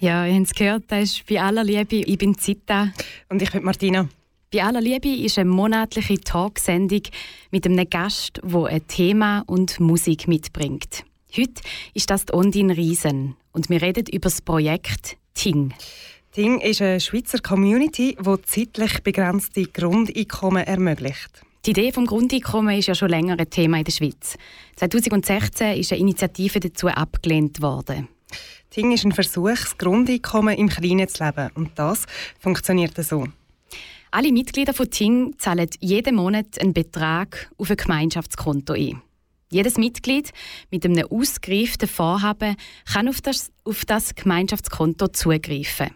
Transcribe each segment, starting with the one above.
Ja, ihr habt es gehört, das ist «Bei aller Liebe». Ich bin Zita. Und ich bin Martina. «Bei aller Liebe» ist eine monatliche Talksendung mit einem Gast, der ein Thema und Musik mitbringt. Heute ist das die Ondine Riesen und wir reden über das Projekt «Ting». Ting ist eine Schweizer Community, die zeitlich begrenzte Grundeinkommen ermöglicht. Die Idee vom Grundeinkommen ist ja schon länger ein Thema in der Schweiz. 2016 ist eine Initiative dazu abgelehnt worden. Ting ist ein Versuch, das Grundeinkommen im Kleinen zu leben. Und das funktioniert so. Alle Mitglieder von Ting zahlen jeden Monat einen Betrag auf ein Gemeinschaftskonto ein. Jedes Mitglied mit einem ausgereiften Vorhaben kann auf das, auf das Gemeinschaftskonto zugreifen.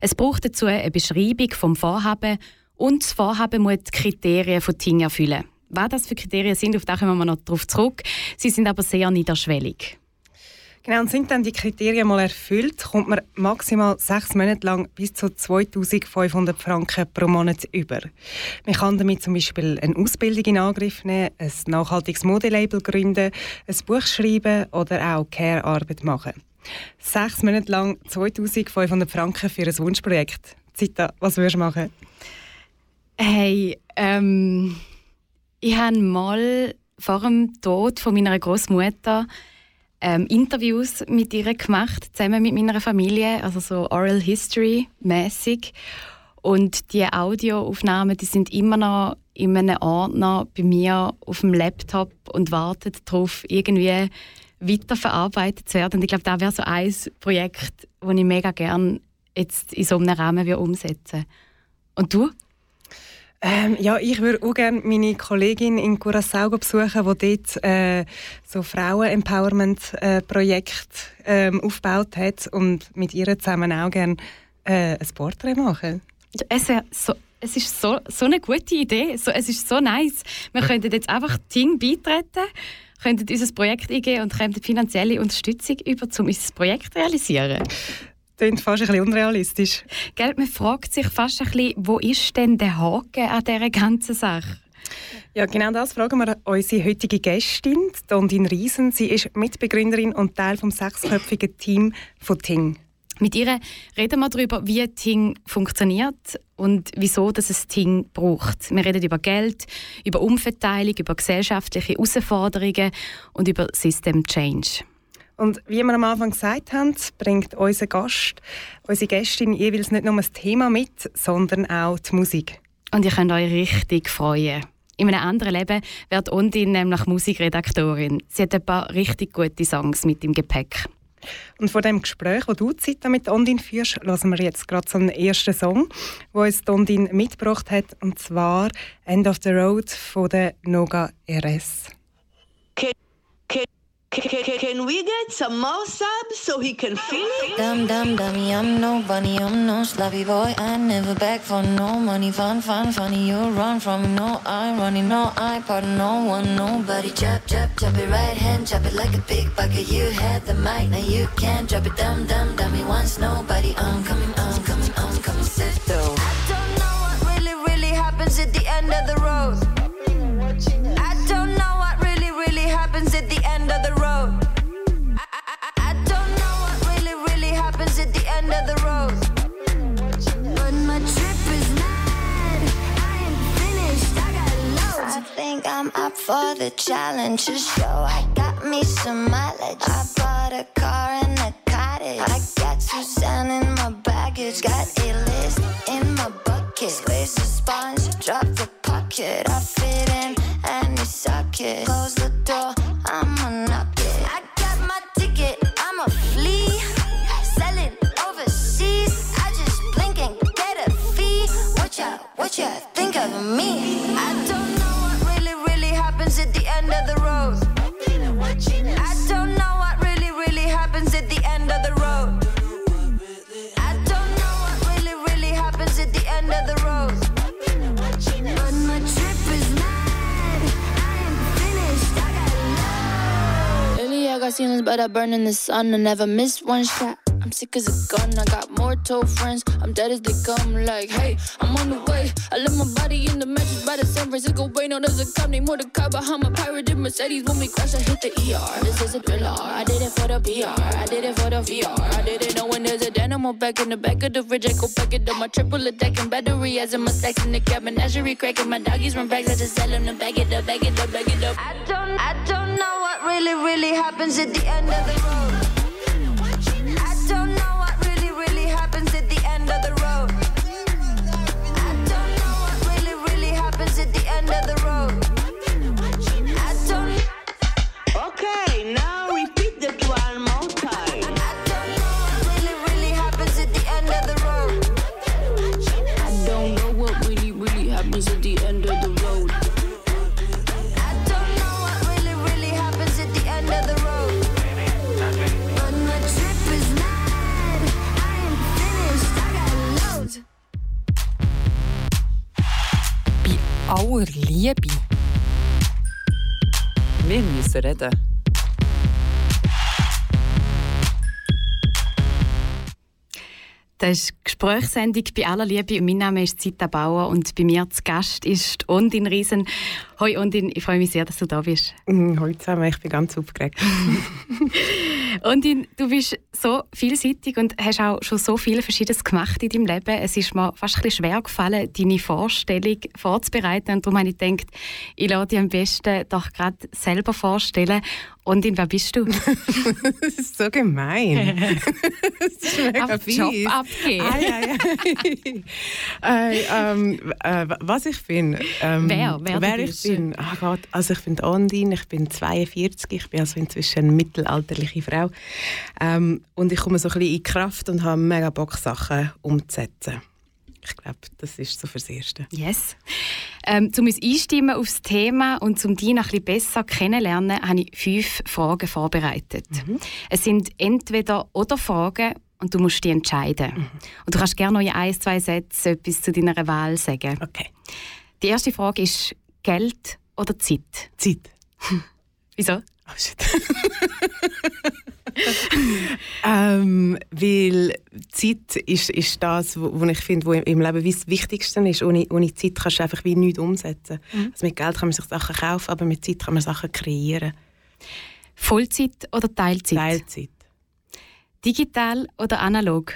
Es braucht dazu eine Beschreibung vom Vorhaben und das Vorhaben muss die Kriterien von Ting erfüllen. Was das für Kriterien sind, auf das kommen wir noch darauf zurück. Sie sind aber sehr niederschwellig. Genau, und sind dann die Kriterien mal erfüllt, kommt man maximal sechs Monate lang bis zu 2500 Franken pro Monat über. Man kann damit zum Beispiel eine Ausbildung in Angriff nehmen, ein nachhaltiges Modelabel gründen, ein Buch schreiben oder auch Care-Arbeit machen. Sechs Monate lang 2500 Franken für ein Wunschprojekt. Zita, was würdest du machen? Hey, ähm, ich habe mal vor dem Tod von meiner Großmutter ähm, Interviews mit ihr gemacht, zusammen mit meiner Familie, also so Oral History mäßig. Und die Audioaufnahmen, die sind immer noch in einem Ordner bei mir auf dem Laptop und warten darauf, irgendwie weiterverarbeitet zu werden. Und ich glaube, das wäre so ein Projekt, das ich mega gerne jetzt in so einem Rahmen umsetzen Und du? Ähm, ja, ich würde auch gerne meine Kollegin in Curaçao besuchen, die dort äh, so Frauen-Empowerment-Projekt äh, ähm, aufgebaut hat und mit ihr zusammen auch gerne äh, ein Porträt machen. Es, so, es ist so, so eine gute Idee. So, es ist so nice. Wir könnten jetzt einfach Ting beitreten, könnten unser Projekt eingeben und könnten finanzielle Unterstützung über, um unser Projekt zu realisieren klingt fast ein bisschen unrealistisch. Gell, man fragt sich fast ein bisschen, wo ist denn der Haken an dieser ganzen Sache? Ja, genau das fragen wir unsere heutige Gästin, Dondin Riesen. Sie ist Mitbegründerin und Teil des sechsköpfigen Teams von Ting. Mit ihr reden wir darüber, wie Ting funktioniert und wieso dass es Ting braucht. Wir reden über Geld, über Umverteilung, über gesellschaftliche Herausforderungen und über System Change. Und wie wir am Anfang gesagt haben, bringt unser Gast, unsere Gästin jeweils nicht nur das Thema mit, sondern auch die Musik. Und ihr könnt euch richtig freuen. In einem anderen Leben wird Ondine nämlich Musikredaktorin. Sie hat ein paar richtig gute Songs mit im Gepäck. Und von dem Gespräch, das du Zeit mit Ondine führst, hören wir jetzt gerade so einen ersten Song, den uns Ondine mitgebracht hat, und zwar «End of the Road» von der Noga RS. Can, can, can we get some more subs so he can feel it? Dum dum dummy, I'm no bunny, I'm no sloppy boy. I never beg for no money. Fun, fun, funny, you run from me. No, running, no, I pardon no one, nobody. Chop, chop, chop it right hand, chop it like a big bucket. You had the mic, now you can't drop it. Dum dum dummy, once nobody. I'm coming, I'm coming, I'm coming, sit though. For the challenge. To show I got me some mileage. I bought a car and a cottage. I got Suzanne in my baggage. Got a list in my bucket. Squeeze the sponge, drop the pocket. I fit in any socket. Close the door, ceilings, but I burn in the sun. I never miss one shot. I'm sick as a gun. I got more toe friends. I'm dead as they come. Like, hey, I'm on the way. I left my body in the mattress by the San Francisco Bay. No, there's a cop named Mordecai behind my pirated Mercedes. When we crash, I hit the ER. This is a thriller. I did it for the PR. I did it for the VR. I did it knowing there's a dynamo back in the back of the fridge. I go back it up my triple attack and battery as in my stacks in the cabin. Menagerie cracking my doggies run bags, I just sell them to bag it up, bag it up, bag it up. I don't, I don't know really, really happens at the end of the road. Aller Liebe. Wir Das ist Gesprächssendung bei aller Liebe. Mein Name ist Zita Bauer und bei mir zu Gast ist Ondin Riesen. Hoi Ondin, ich freue mich sehr, dass du da bist. Mm, Hallo zusammen, ich bin ganz aufgeregt. Ondin, du bist so vielseitig und hast auch schon so viel Verschiedenes gemacht in deinem Leben. Es ist mir fast ein bisschen schwer gefallen, deine Vorstellung vorzubereiten. Und darum habe ich gedacht, ich lasse dich am besten doch gerade selber vorstellen. Ondin, wer bist du? das ist so gemein. das ist mega Auf. Job abgeben. Ah, ja, ja. äh, ähm, äh, was ich bin. Ähm, Wer? Wer wer ich bist? bin. Ah Gott, also ich bin Ondine, ich bin 42, ich bin also inzwischen eine mittelalterliche Frau. Ähm, und ich komme so ein bisschen in Kraft und habe mega Bock, Sachen umzusetzen. Ich glaube, das ist so fürs Erste. Yes. Ähm, um uns einstimmen aufs Thema und um dich noch ein bisschen besser kennenlernen, habe ich fünf Fragen vorbereitet. Es sind entweder oder Fragen und du musst dich entscheiden. Und du kannst gerne noch in ein, zwei Sätzen etwas zu deiner Wahl sagen. Okay. Die erste Frage ist Geld oder Zeit? Zeit. Wieso? Oh shit. ähm, weil Zeit ist, ist das, wo ich finde, wo im Leben wie das Wichtigste ist. Ohne, ohne Zeit kannst du einfach wie nichts umsetzen. Also mit Geld kann man sich Sachen kaufen, aber mit Zeit kann man Sachen kreieren. Vollzeit oder Teilzeit? Teilzeit. Digital oder analog?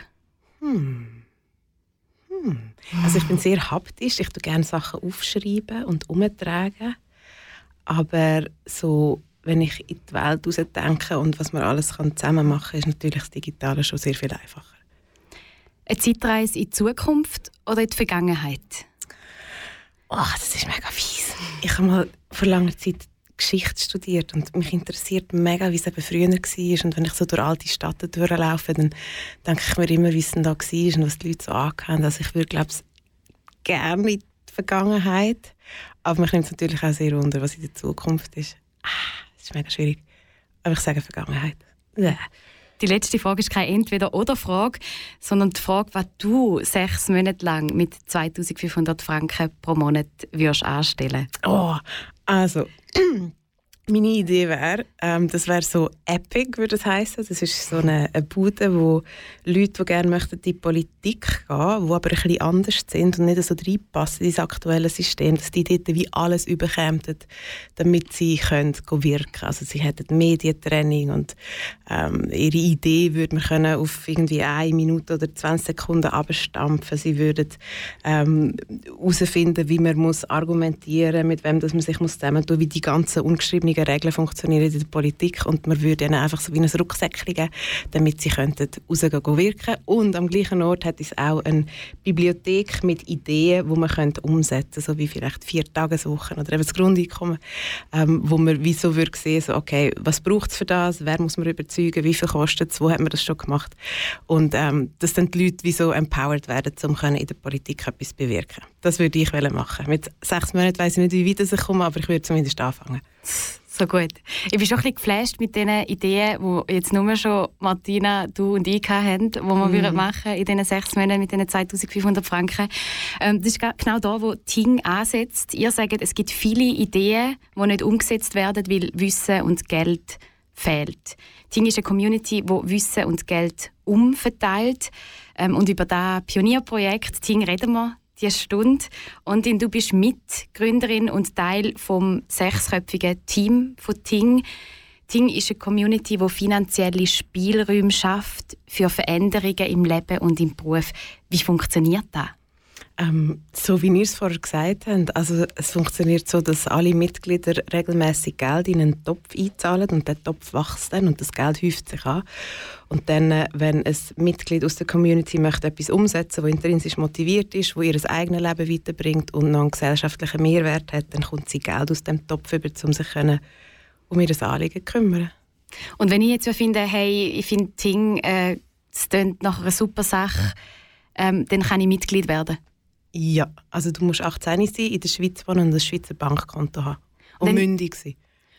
Also ich bin sehr haptisch. Ich tue gerne Sachen aufschreiben und umtragen. Aber so, wenn ich in die Welt denke und was man alles kann zusammen machen kann, ist natürlich das Digitale schon sehr viel einfacher. Eine Zeitreise in die Zukunft oder in die Vergangenheit? Oh, das ist mega fies. Ich habe mal vor langer Zeit Geschichte studiert und mich interessiert mega, wie es eben früher war. Und wenn ich so durch alte Städte durchlaufe, dann denke ich mir immer, wie es denn da war und was die Leute so angehauen. Also ich würde, glaube ich, gerne in die Vergangenheit. Aber mich nimmt es natürlich auch sehr wunder, was in der Zukunft ist. Ah, ist mega schwierig. Aber ich sage Vergangenheit. Ja. Die letzte Frage ist keine Entweder-Oder-Frage, sondern die Frage, was du sechs Monate lang mit 2500 Franken pro Monat würdest anstellen Oh, also meine Idee wäre, ähm, das wäre so Epic, würde das heißen. Das ist so eine, eine Bude, wo Leute, die gerne möchten, in die Politik gehen, die aber ein bisschen anders sind und nicht so reinpassen in das aktuelle System, dass die dort wie alles überkämen, damit sie können wirken Also sie hätten Medientraining und ähm, ihre Idee würde man können auf irgendwie eine Minute oder 20 Sekunden abstampfen. Sie würden ähm, herausfinden, wie man muss argumentieren, mit wem dass man sich muss zusammentun, wie die ganzen ungeschriebenen Regeln funktionieren in der Politik und man würde ihnen einfach so wie ein Rucksäckchen geben, damit sie könnten rausgehen gehen wirken. Und am gleichen Ort hat es auch eine Bibliothek mit Ideen, die man könnte umsetzen könnte, so wie vielleicht vier Tageswochen oder eben das Grundeinkommen, ähm, wo man wie so würde sehen, so, okay, was braucht es für das, wer muss man überzeugen, wie viel kostet es, wo hat man das schon gemacht und ähm, dass dann die Leute wie so empowered werden, um in der Politik etwas bewirken. Das würde ich machen. Mit sechs Monaten weiß ich nicht, wie weit ich komme, aber ich würde zumindest anfangen. So gut. Ich bin schon ein bisschen geflasht mit den Ideen, die jetzt nur schon Martina, du und ich haben, die wir würden machen in diesen sechs Monaten mit diesen 2500 Franken. Ähm, das ist genau da, wo Ting ansetzt. Ihr sagt, es gibt viele Ideen, die nicht umgesetzt werden, weil Wissen und Geld fehlt. Ting ist eine Community, wo Wissen und Geld umverteilt. Ähm, und über das Pionierprojekt Ting reden wir diese Stunde. Und du bist Mitgründerin und Teil vom sechsköpfigen Team von Ting. Ting ist eine Community, die finanzielle Spielräume schafft für Veränderungen im Leben und im Beruf. Wie funktioniert das? Ähm, so wie ihr es vorher gesagt habt, also es funktioniert so, dass alle Mitglieder regelmäßig Geld in einen Topf einzahlen und der Topf wächst dann und das Geld häuft sich an. Und dann, äh, wenn ein Mitglied aus der Community möchte etwas umsetzen, wo intrinsisch motiviert ist, wo ihr eigenes Leben weiterbringt und noch einen gesellschaftlichen Mehrwert hat, dann kommt sie Geld aus dem Topf über, um sich können, um ihr Anliegen zu kümmern. Und wenn ich jetzt finde, hey, ich finde Ting, äh, es klingt nach einer super Sache, ähm, dann kann ich Mitglied werden? Ja, also du musst 18 sein, in der Schweiz wohnen und ein Schweizer Bankkonto haben. Und, und mündig sein.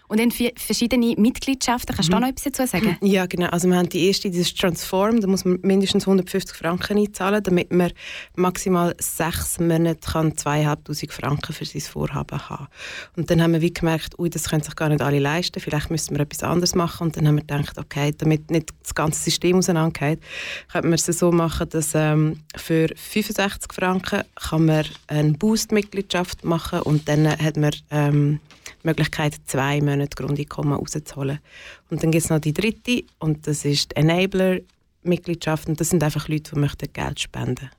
Und dann verschiedene Mitgliedschaften. Kannst du mhm. da noch etwas dazu sagen? Ja, genau. Also wir haben die erste, dieses Transform, da muss man mindestens 150 Franken einzahlen, damit man maximal sechs Monate kann 2'500 Franken für sein Vorhaben haben Und dann haben wir wie gemerkt, ui, das können sich gar nicht alle leisten, vielleicht müssen wir etwas anderes machen. Und dann haben wir gedacht, okay, damit nicht das ganze System auseinandergeht, könnte man es so machen, dass ähm, für 65 Franken kann man eine Boost-Mitgliedschaft machen und dann hat man ähm, die Möglichkeit, zwei Monate Grundeinkommen rauszuholen. Und dann gibt es noch die dritte und das ist die Enabler-Mitgliedschaft und das sind einfach Leute, die möchten Geld spenden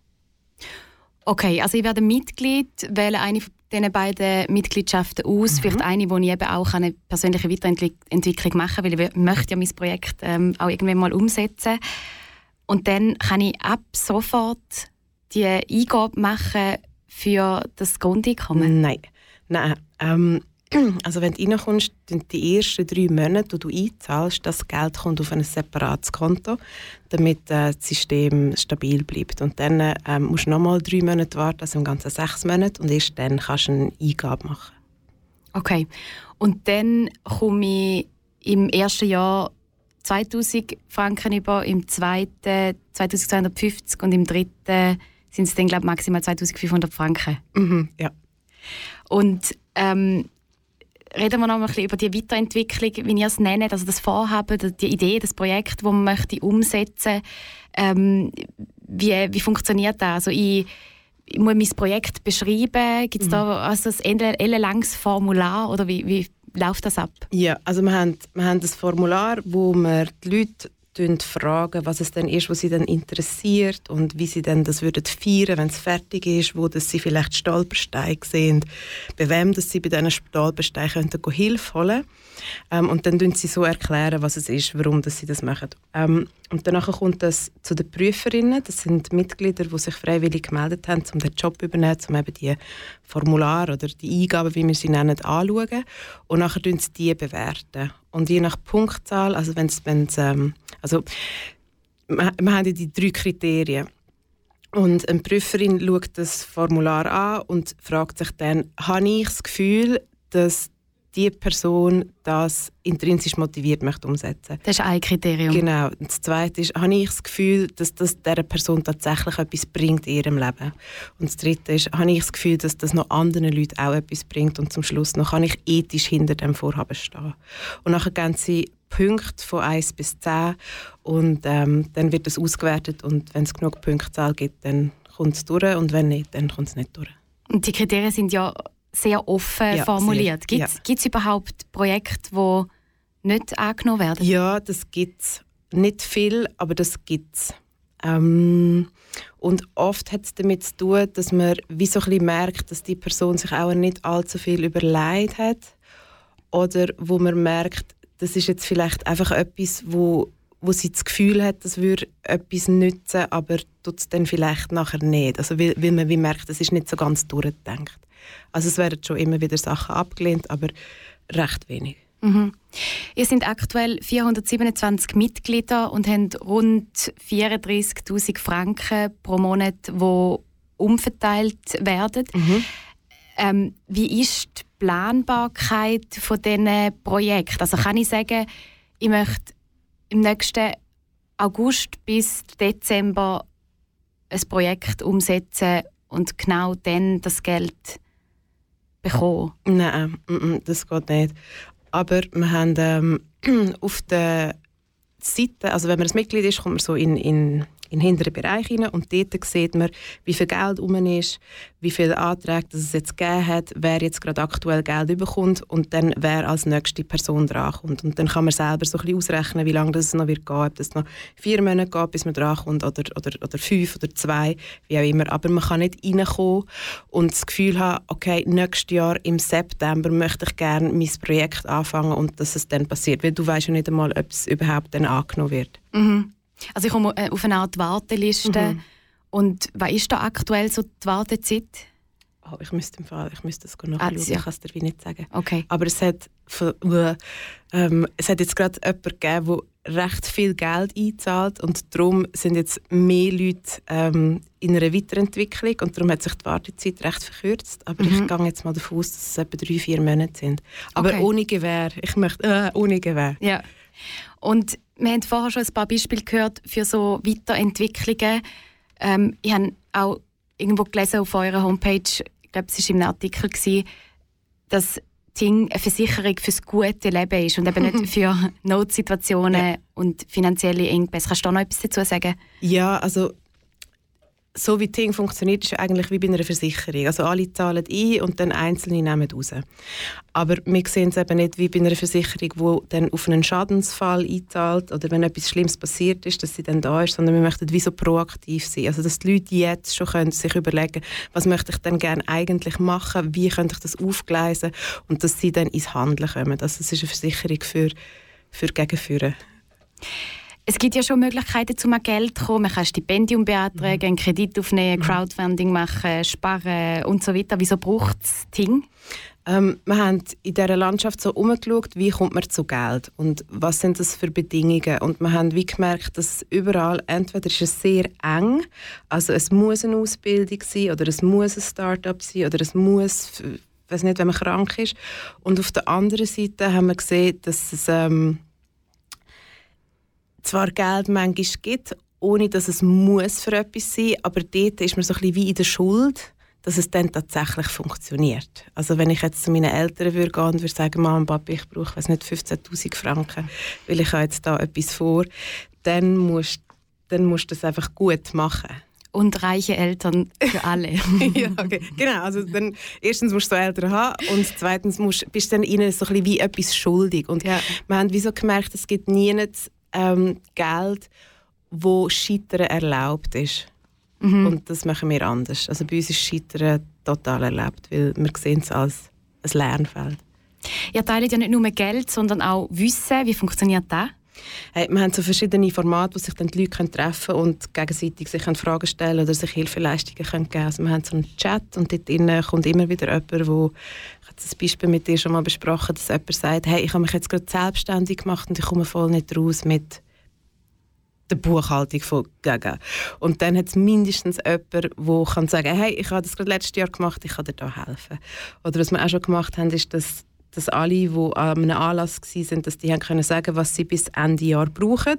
Okay, also ich werde Mitglied, wähle eine von diesen beiden Mitgliedschaften aus, mhm. vielleicht eine, wo ich eben auch eine persönliche Weiterentwicklung machen kann, weil ich möchte ja mein Projekt ähm, auch irgendwann mal umsetzen. Und dann kann ich ab sofort die Eingabe machen für das Grundeinkommen? Nein, nein. Ähm, also wenn du reinkommst, die ersten drei Monate, die du einzahlst, das Geld kommt auf ein separates Konto, damit äh, das System stabil bleibt. Und dann ähm, musst du nochmal drei Monate warten, also im ganzen sechs Monate, und erst dann kannst du eine Eingabe machen. Okay. Und dann komme ich im ersten Jahr 2000 Franken über, im zweiten 2250 und im dritten sind es dann, glaube maximal 2500 Franken. Mhm, ja. Und ähm, reden wir noch ein bisschen über die Weiterentwicklung, wie ihr es nennt, also das Vorhaben, die Idee, das Projekt, das man möchte umsetzen ähm, wie, wie funktioniert das? Also ich, ich muss mein Projekt beschreiben. Gibt es mhm. da also ein ellenlanges Formular oder wie, wie läuft das ab? Ja, also wir haben, wir haben das Formular, wo wir die Leute fragen, was es denn ist, was sie dann interessiert und wie sie dann das würden feiern, wenn es fertig ist, wo dass sie vielleicht Stolpersteine sehen, bei wem dass sie bei diesen Stolpersteinen könnten Hilfe holen ähm, und dann erklären sie so erklären, was es ist, warum dass sie das machen. Ähm, und danach kommt das zu den Prüferinnen. Das sind Mitglieder, die sich freiwillig gemeldet haben, um den Job zu übernehmen, um eben die Formulare oder die Eingaben, wie wir sie nennen, anzuschauen. Und nachher bewerten sie die bewerten. Und je nach Punktzahl, also wenn es, also wir, wir haben ja die drei Kriterien. Und eine Prüferin schaut das Formular an und fragt sich dann, habe ich das Gefühl, dass die Person das intrinsisch motiviert möchte umsetzen. Das ist ein Kriterium. Genau. Und das Zweite ist, habe ich das Gefühl, dass das dieser Person tatsächlich etwas bringt in ihrem Leben. Und das Dritte ist, habe ich das Gefühl, dass das noch anderen Leuten auch etwas bringt. Und zum Schluss noch, kann ich ethisch hinter dem Vorhaben stehen. Und nachher gehen sie Punkte von 1 bis 10 und ähm, dann wird das ausgewertet und wenn es genug Punktzahl gibt, dann kommt es durch und wenn nicht, dann kommt es nicht durch. Und die Kriterien sind ja sehr offen ja, formuliert. Gibt es ja. überhaupt Projekte, die nicht angenommen werden? Ja, das gibt es. Nicht viel, aber das gibt es. Ähm, und oft hat es damit zu tun, dass man wie so ein merkt, dass die Person sich auch nicht allzu viel überlegt hat. Oder wo man merkt, das ist jetzt vielleicht einfach etwas, wo, wo sie das Gefühl hat, das würde etwas nützen, aber tut es dann vielleicht nachher nicht. Also weil, weil man wie merkt, das ist nicht so ganz durchgedacht. Also es werden schon immer wieder Sachen abgelehnt, aber recht wenig. Mhm. Ihr seid aktuell 427 Mitglieder und habt rund 34.000 Franken pro Monat, die umverteilt werden. Mhm. Ähm, wie ist die Planbarkeit von diesen Projekten? Also kann ich sagen, ich möchte im nächsten August bis Dezember ein Projekt umsetzen und genau dann das Geld bekommen? Nein, das geht nicht. Aber wir haben ähm, auf der Seite, also wenn man ein Mitglied ist, kommt man so in, in in den hinteren Bereich hinein und dort sieht man, wie viel Geld um ist, wie viele Anträge es jetzt gegeben hat, wer jetzt gerade aktuell Geld bekommt und dann wer als nächste Person drankommt. Und dann kann man selber so ein bisschen ausrechnen, wie lange das noch wird gehen, ob das noch vier Monate geht, bis man drankommt oder, oder, oder fünf oder zwei, wie auch immer. Aber man kann nicht reinkommen und das Gefühl haben, okay, nächstes Jahr im September möchte ich gerne mein Projekt anfangen und dass es dann passiert. Weil du weißt ja nicht einmal, ob es überhaupt dann angenommen wird. Mhm. Also ich komme äh, auf eine Art Warteliste. Mhm. Und was ist da aktuell so die Wartezeit? Oh, ich müsste im Fall, ich müsste das nachschauen, ah, ja. ich kann es dir nicht sagen. Okay. Aber es hat, ähm, es hat jetzt gerade jemanden gegeben, der recht viel Geld einzahlt und darum sind jetzt mehr Leute ähm, in einer Weiterentwicklung und darum hat sich die Wartezeit recht verkürzt. Aber mhm. ich gehe jetzt mal davon aus, dass es etwa drei, vier Monate sind. Aber okay. ohne Gewehr. Ich möchte, äh, ohne Gewehr. Ja. Und wir haben vorher schon ein paar Beispiele gehört für so Weiterentwicklungen. Ähm, ich habe auch irgendwo gelesen auf eurer Homepage, ich glaube, es war im Artikel, gewesen, dass Ting eine Versicherung fürs gute Leben ist und eben nicht für Notsituationen ja. und finanzielle Engpässe. Kannst du da noch etwas dazu sagen? Ja, also so wie Ting funktioniert, ist eigentlich wie bei einer Versicherung. Also alle zahlen ein und dann Einzelne nehmen raus. Aber wir sehen es eben nicht wie bei einer Versicherung, die dann auf einen Schadensfall einzahlt oder wenn etwas Schlimmes passiert ist, dass sie dann da ist, sondern wir möchten wie so proaktiv sein. Also dass die Leute jetzt schon können sich überlegen was möchte ich denn gerne eigentlich machen, wie könnte ich das aufgleisen und dass sie dann ins Handeln kommen. Also es ist eine Versicherung für, für Gegenführen. Es gibt ja schon Möglichkeiten, um an Geld zu kommen. Man kann ein Stipendium beantragen, einen Kredit aufnehmen, mhm. Crowdfunding machen, sparen und so weiter. Wieso braucht es Ting? Ähm, wir haben in dieser Landschaft so umgeschaut, wie kommt man zu Geld und was sind das für Bedingungen. Und wir haben wie gemerkt, dass überall entweder ist es sehr eng, also es muss eine Ausbildung sein oder es muss ein Start-up sein oder es muss, ich weiß nicht, wenn man krank ist. Und auf der anderen Seite haben wir gesehen, dass es ähm, zwar Geld manchmal gibt, ohne dass es muss für etwas sein muss, aber dort ist man so ein bisschen wie in der Schuld, dass es dann tatsächlich funktioniert. Also wenn ich jetzt zu meinen Eltern würde gehen und würde sagen, Mama und Papa, ich brauche nicht 15'000 Franken, weil ich habe jetzt da etwas vor, dann musst, dann musst du das einfach gut machen. Und reiche Eltern für alle. ja, okay. Genau, also dann, erstens musst du Eltern haben und zweitens musst, bist du dann ihnen so ein bisschen wie etwas schuldig. Und ja. wir haben wieso gemerkt, es gibt nie ähm, Geld, wo Scheitern erlaubt ist. Mhm. Und das machen wir anders. Also bei uns ist Scheitern total erlaubt, weil wir sehen es als ein Lernfeld. Ihr teilt ja nicht nur Geld, sondern auch Wissen. Wie funktioniert das? Hey, wir haben so verschiedene Formate, wo sich dann die Leute treffen können und gegenseitig sich Fragen stellen oder sich Hilfeleistungen geben können. Also wir haben so einen Chat und dort kommt immer wieder jemand, habe das Beispiel mit dir schon mal besprochen, dass jemand sagt, hey, ich habe mich jetzt gerade selbstständig gemacht und ich komme voll nicht raus mit der Buchhaltung von Gaga. Und dann hat es mindestens jemand, der kann sagen hey, ich habe das gerade letztes Jahr gemacht, ich kann dir da helfen. Oder was wir auch schon gemacht haben, ist, dass dass alle, die an einem Anlass waren, dass die haben können sagen, was sie bis Ende Jahr brauchen.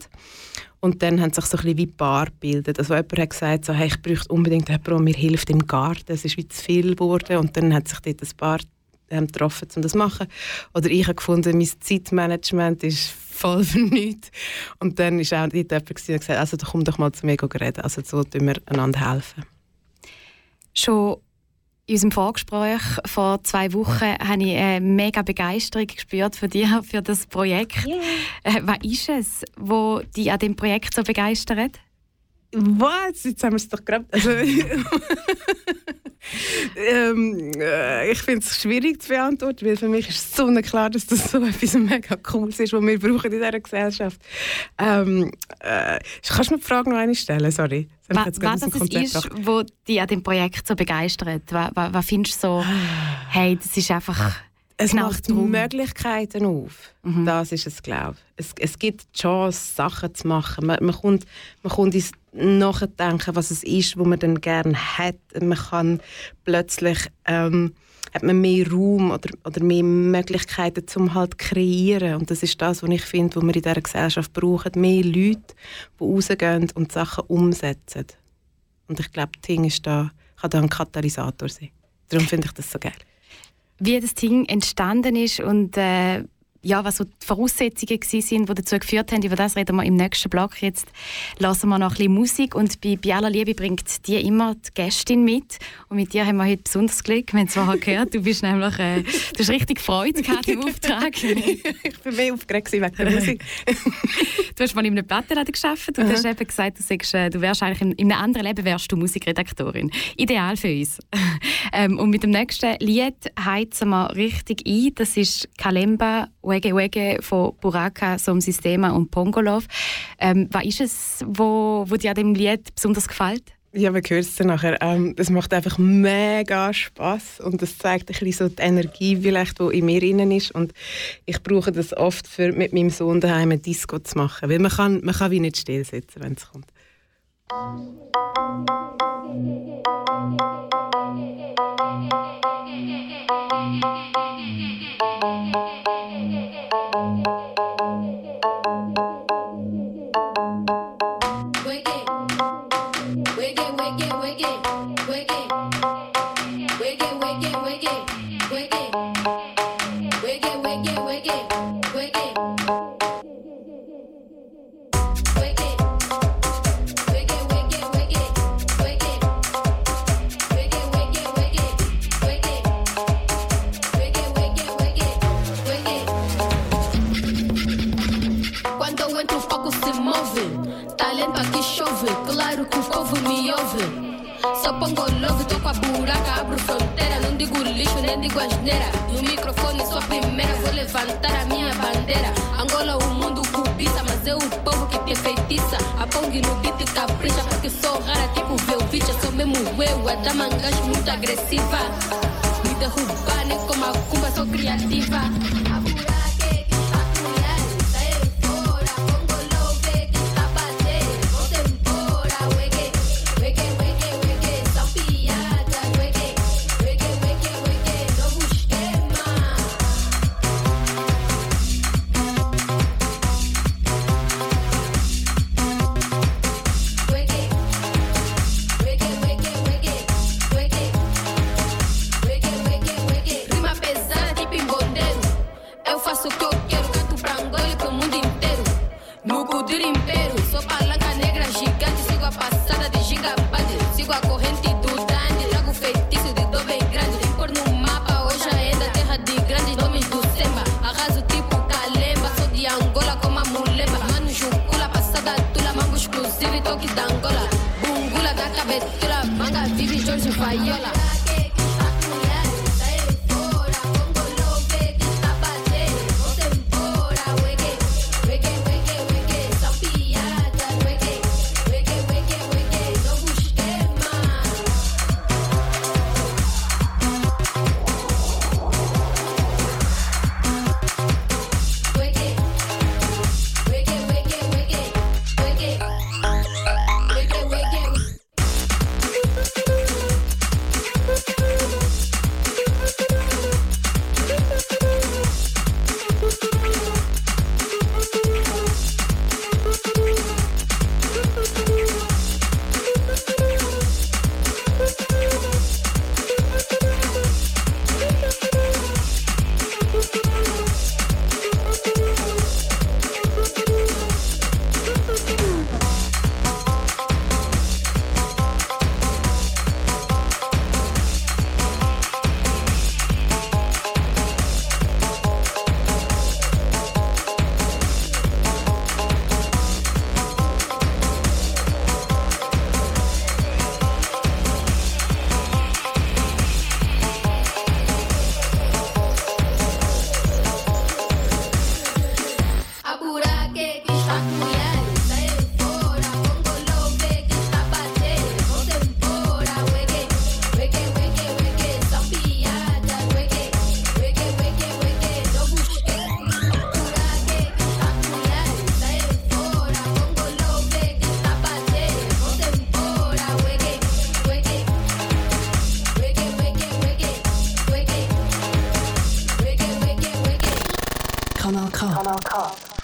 Und dann haben sich so ein bisschen wie Paar gebildet. Also jemand hat gesagt, so, hey, ich bräuchte unbedingt jemanden, der mir hilft im Garten. Es ist wie zu viel geworden. Und dann hat sich dort ein Paar ähm, getroffen, um das zu machen. Oder ich habe gefunden, mein Zeitmanagement ist voll für nichts. Und dann ist auch dort jemand und gesagt, also komm doch mal zu mir reden. Also so tun wir einander helfen. Schon in unserem Vorgespräch vor zwei Wochen habe ich eine mega Begeisterung gespürt für dich, für das Projekt. Yeah. Äh, was ist es, was dich an dem Projekt so begeistert? Was? Jetzt haben wir es doch gerade. Also, ähm, äh, ich finde es schwierig zu beantworten, weil für mich ist so klar, dass das so etwas mega Cooles ist, was wir brauchen in dieser Gesellschaft. Ähm, äh, kannst du mir die Frage noch eine stellen? Sorry. Was, was das ist, was dich an dem Projekt so begeistert? Was, was, was findest du so, hey, das ist einfach es genau macht drum. Möglichkeiten auf. Mhm. Das ist es, glaube ich. Es, es gibt die Chance, Sachen zu machen. Man, man, kommt, man kommt ins Nachdenken, was es ist, was man dann gerne hat. Man kann plötzlich ähm, hat man mehr Raum oder, oder mehr Möglichkeiten zum halt kreieren. Und das ist das, was ich finde, was wir in dieser Gesellschaft brauchen. Mehr Leute, die rausgehen und Sachen umsetzen. Und ich glaube, Ting ist da, kann da ein Katalysator sein. Darum finde ich das so geil wie das Ding entstanden ist und äh, ja, was so die Voraussetzungen waren, die dazu geführt haben. Über das reden wir im nächsten Block. Jetzt lassen wir noch ein bisschen Musik. Und bei Biala Liebe bringt die immer die Gästin mit. Und mit dir haben wir heute besonders Glück. Wir haben es vorher gehört, du bist nämlich äh, du hast richtig Freude gehabt im Auftrag. ich war mehr aufgeregt wegen der Musik. du hast mal in einem Plattenladen gearbeitet und hast eben gesagt, du, sagst, äh, du wärst eigentlich in, in einem anderen Leben wärst du Musikredaktorin. Ideal für uns. ähm, und mit dem nächsten Lied heizen wir richtig ein. Das ist Kalemba Wege Wege von Buraka, Som Sistema und Pongolov. Ähm, was ist es, wo, wo dir an dem Lied besonders gefällt? Ja, wir hören es dann nachher. Ähm, es macht einfach mega Spaß und das zeigt ein bisschen so die Energie, vielleicht, die in mir innen ist. Und ich brauche das oft, für mit meinem Sohn daheim eine Disco zu machen, weil man kann, man kann wie nicht stillsitzen, wenn es kommt. lixo, nem digo asneira. No microfone sou a primeira, vou levantar a minha bandeira. Angola, o mundo cobiça, mas eu o povo que te feitiça. A Pong no beat capricha, porque sou rara, tipo Velvicha. Sou mesmo eu, a dama muito agressiva. Me derrubar, nem como a cumba, sou criativa.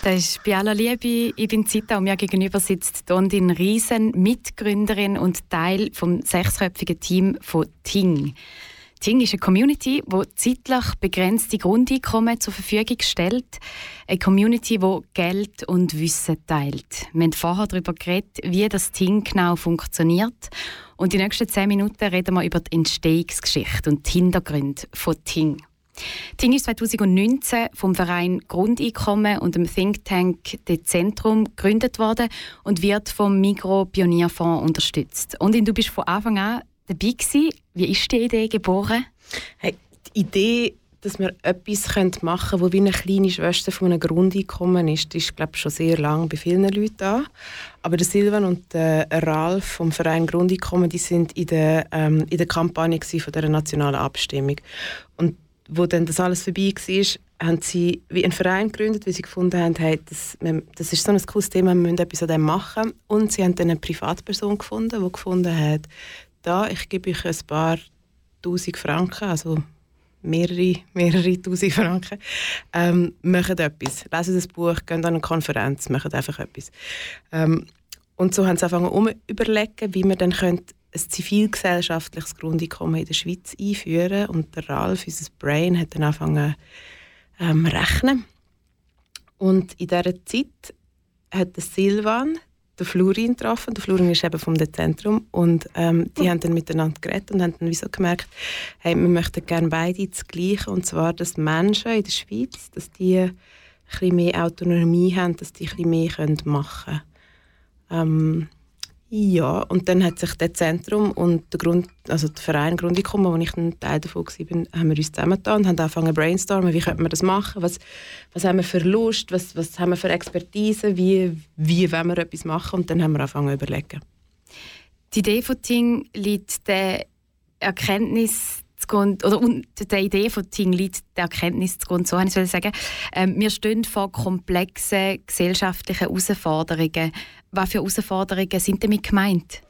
Das ist bei aller Liebe, ich bin Zita und mir gegenüber sitzt Dondin Riesen, Mitgründerin und Teil vom sechsköpfigen Team von Ting. Ting ist eine Community, die zeitlich begrenzte Grundeinkommen zur Verfügung stellt. Eine Community, die Geld und Wissen teilt. Wir haben vorher darüber geredet, wie das Ting genau funktioniert. Und die nächsten zehn Minuten reden wir über die Entstehungsgeschichte und die Hintergründe von Ting. Ting ist 2019 vom Verein Grundeinkommen und dem Think Tank Dezentrum gegründet worden und wird vom Migro Pionierfonds unterstützt. Und du bist von Anfang an dabei gewesen. Wie ist die Idee geboren? Hey, die Idee, dass wir etwas machen können, das wie eine kleine Schwester von einem Grundeinkommen ist, ist glaube ich, schon sehr lange bei vielen Leuten da. Aber der Silvan und der Ralf vom Verein Grundeinkommen, die sind in der, ähm, in der Kampagne von der nationalen Abstimmung. Und wo dann das alles vorbei war, haben sie wie einen Verein gegründet, weil sie gefunden haben, hey, das, das ist so ein cooles Thema, wir müssen etwas an dem machen. Und sie haben dann eine Privatperson gefunden, die gefunden hat, da, ich gebe euch ein paar tausend Franken, also mehrere, mehrere tausend Franken, ähm, machen etwas. Lesen das Buch, gehen an eine Konferenz, machen einfach etwas. Ähm, und so haben sie angefangen, zu überlegen, wie man dann könnte ein zivilgesellschaftliches Grundeinkommen in der Schweiz einführen und der Ralf, unser Brain, hat dann angefangen ähm, rechnen. Und in dieser Zeit hat der Silvan den Florin getroffen. Der Florin ist eben vom Zentrum und ähm, die haben dann miteinander geredet und haben dann wieso gemerkt, hey, wir möchten gerne beide das Gleiche und zwar, dass Menschen in der Schweiz, dass die ein mehr Autonomie haben, dass die ein mehr machen können. Ähm, ja, und dann hat sich das Zentrum und der, Grund, also der Verein Grundeinkommen, wo ich ein Teil davon war, haben wir uns zusammengetan und haben angefangen zu brainstormen, wie könnte man das machen, was, was haben wir für Lust, was, was haben wir für Expertise, wie, wie wollen wir etwas machen? Und dann haben wir angefangen zu überlegen. Die Idee von Ting liegt der Erkenntnis zugrunde, oder der Idee von Ting liegt der Erkenntnis zugrunde, so ich sagen. Ähm, wir stehen vor komplexen gesellschaftlichen Herausforderungen. Was für Herausforderungen sind damit gemeint?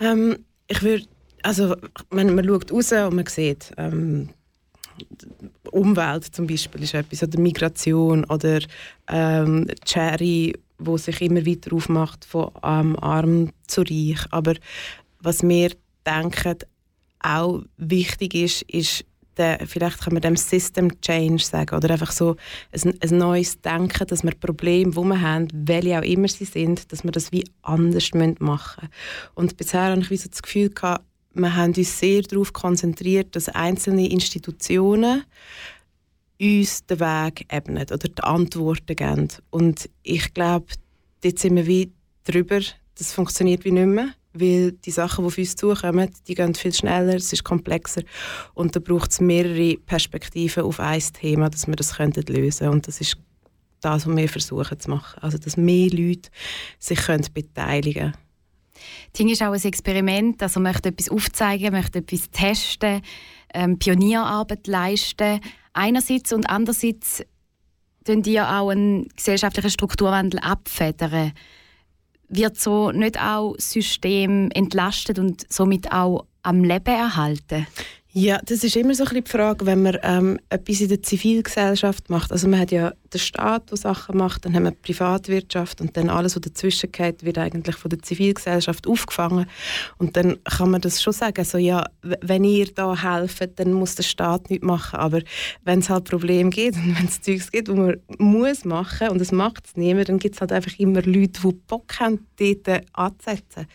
Ähm, ich würde, also man, man schaut raus und man sieht, ähm, Umwelt zum Beispiel ist etwas, oder Migration oder ähm, Cherry, wo sich immer weiter aufmacht von ähm, arm zu reich. Aber was wir denken, auch wichtig ist, ist der, vielleicht kann man dem System Change sagen oder einfach so ein, ein neues Denken, dass wir Probleme, die wir haben, welche auch immer sie sind, dass wir das wie anders machen müssen. Und bisher habe ich wie so das Gefühl gehabt, wir haben uns sehr darauf konzentriert, dass einzelne Institutionen uns den Weg ebnen oder die Antworten geben. Und ich glaube, dort sind wir wie drüber, das funktioniert wie nicht mehr weil die Sachen, die auf uns zukommen, die gehen viel schneller, es ist komplexer und da braucht es mehrere Perspektiven auf ein Thema, dass wir das lösen können. Und das ist das, was wir versuchen zu machen. Also, dass mehr Leute sich können beteiligen können. Ting ist auch ein Experiment, also man möchte etwas aufzeigen, möchte etwas testen, ähm, Pionierarbeit leisten. Einerseits und andererseits tun die auch einen gesellschaftlichen Strukturwandel abfedern wird so nicht auch System entlastet und somit auch am Leben erhalten? Ja, das ist immer so ein bisschen die Frage, wenn man ähm, etwas in der Zivilgesellschaft macht. Also man hat ja den Staat, der Sachen macht, dann haben wir die Privatwirtschaft und dann alles, was dazwischen geht, wird eigentlich von der Zivilgesellschaft aufgefangen. Und dann kann man das schon sagen, so ja, wenn ihr da helft, dann muss der Staat nichts machen. Aber wenn es halt Probleme gibt und wenn es Zeugs gibt, wo man muss machen und es macht es niemand, dann gibt es halt einfach immer Leute, die Bock haben, dort anzusetzen.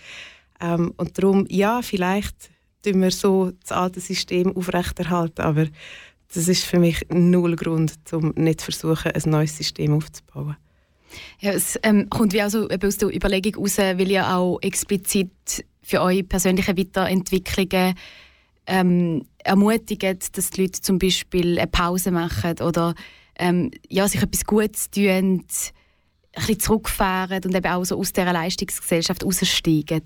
Ähm, und darum, ja, vielleicht tun wir so das alte System aufrechterhalten. Aber das ist für mich null Grund, um nicht versuchen, ein neues System aufzubauen. Ja, es ähm, kommt wie also aus der Überlegung heraus, weil ihr auch explizit für eure persönlichen Weiterentwicklungen ähm, ermutigt, dass die Leute zum Beispiel eine Pause machen oder ähm, ja, sich etwas Gutes tun, ein bisschen zurückfahren und eben auch so aus dieser Leistungsgesellschaft aussteigen